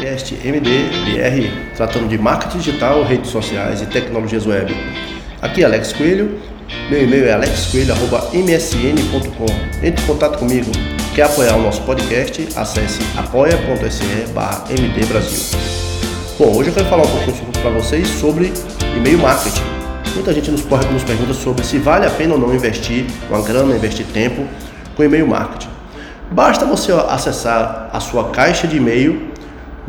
podcast MDBR, tratando de marketing digital, redes sociais e tecnologias web. Aqui é Alex Coelho, meu e-mail é alexcoelho.msn.com. Entre em contato comigo. Quer apoiar o nosso podcast? Acesse apoia.se mdbrasil. Bom, hoje eu quero falar um pouquinho para vocês sobre e-mail marketing. Muita gente nos, nos pergunta sobre se vale a pena ou não investir uma grana, investir tempo com e-mail marketing. Basta você acessar a sua caixa de e-mail.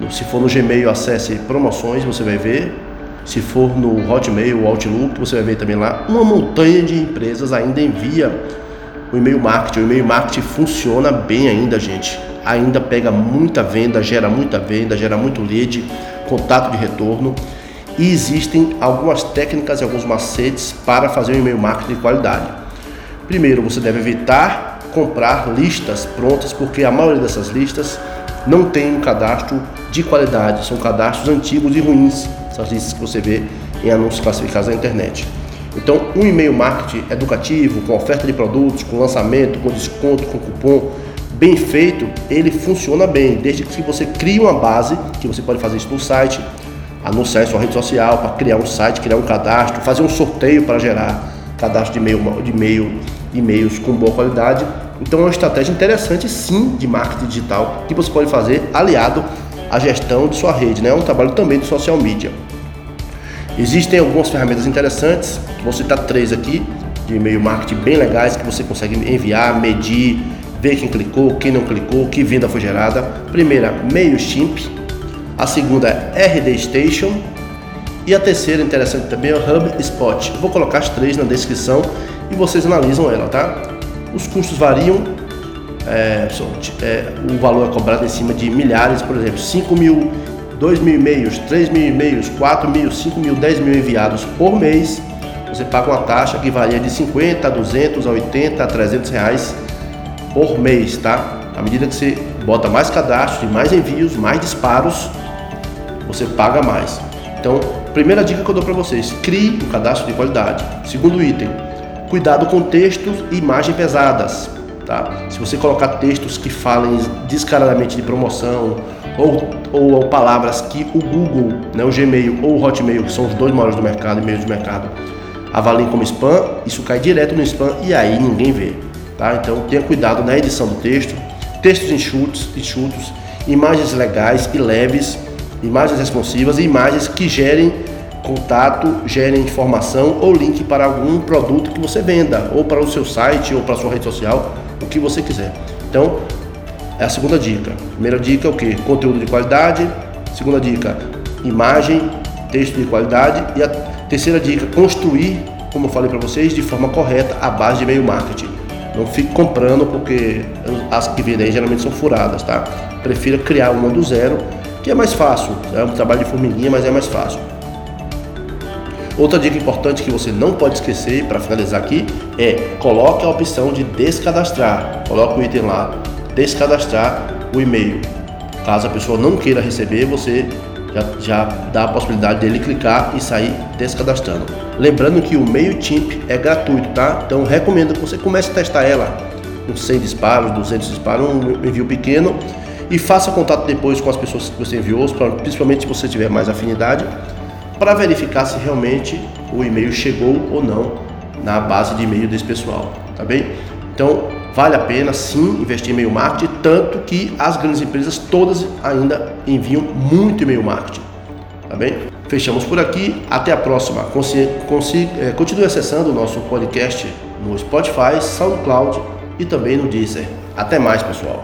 Se for no Gmail, acesse promoções, você vai ver. Se for no Hotmail ou Outlook, você vai ver também lá. Uma montanha de empresas ainda envia o e-mail marketing. O e-mail marketing funciona bem ainda, gente. Ainda pega muita venda, gera muita venda, gera muito lead, contato de retorno. E existem algumas técnicas e alguns macetes para fazer um e-mail marketing de qualidade. Primeiro, você deve evitar comprar listas prontas, porque a maioria dessas listas não tem um cadastro de qualidade, são cadastros antigos e ruins, essas listas que você vê em anúncios classificados na internet. Então, um e-mail marketing educativo, com oferta de produtos, com lançamento, com desconto, com cupom, bem feito, ele funciona bem, desde que você crie uma base, que você pode fazer isso no site, anunciar em sua rede social, para criar um site, criar um cadastro, fazer um sorteio para gerar cadastro de e-mail, de e-mail, e-mails com boa qualidade então é uma estratégia interessante sim de marketing digital que você pode fazer aliado à gestão de sua rede, né? É um trabalho também de social media. Existem algumas ferramentas interessantes, vou citar três aqui de e-mail marketing bem legais que você consegue enviar, medir, ver quem clicou, quem não clicou, que venda foi gerada. Primeira, MailChimp. A segunda é RD Station. E a terceira interessante também é o HubSpot. vou colocar as três na descrição e vocês analisam ela, tá? Os custos variam, é, é, o valor é cobrado em cima de milhares, por exemplo, 5 mil, 2 mil e-mails, 3 mil e-mails, 4 mil, 5 mil, 10 mil enviados por mês. Você paga uma taxa que varia de 50 a 200 a 80 a 300 reais por mês, tá? À medida que você bota mais cadastros e mais envios, mais disparos, você paga mais. Então, primeira dica que eu dou para vocês: crie um cadastro de qualidade. Segundo item, Cuidado com textos e imagens pesadas. Tá? Se você colocar textos que falem descaradamente de promoção ou, ou, ou palavras que o Google, né, o Gmail ou o Hotmail, que são os dois maiores do mercado e meios do mercado, avaliem como spam, isso cai direto no spam e aí ninguém vê. Tá? Então tenha cuidado na edição do texto, textos enxutos, enxutos, imagens legais e leves, imagens responsivas e imagens que gerem contato, gere informação ou link para algum produto que você venda, ou para o seu site, ou para a sua rede social, o que você quiser. Então, é a segunda dica. Primeira dica é o que? Conteúdo de qualidade. Segunda dica, imagem, texto de qualidade. E a terceira dica, construir, como eu falei para vocês, de forma correta a base de e-mail marketing. Não fique comprando porque as que vendem geralmente são furadas, tá? Prefira criar uma do zero, que é mais fácil. É um trabalho de formiguinha, mas é mais fácil. Outra dica importante que você não pode esquecer para finalizar aqui é coloque a opção de descadastrar. Coloque o item lá, descadastrar o e-mail. Caso a pessoa não queira receber, você já, já dá a possibilidade dele clicar e sair descadastrando. Lembrando que o MailChimp é gratuito, tá? Então recomendo que você comece a testar ela com 100 disparos, 200 disparos, um envio pequeno e faça contato depois com as pessoas que você enviou, principalmente se você tiver mais afinidade para verificar se realmente o e-mail chegou ou não na base de e-mail desse pessoal, tá bem? Então, vale a pena sim investir em e-mail marketing, tanto que as grandes empresas todas ainda enviam muito e-mail marketing, tá bem? Fechamos por aqui, até a próxima. Consi consi é, continue acessando o nosso podcast no Spotify, SoundCloud e também no Deezer. Até mais, pessoal.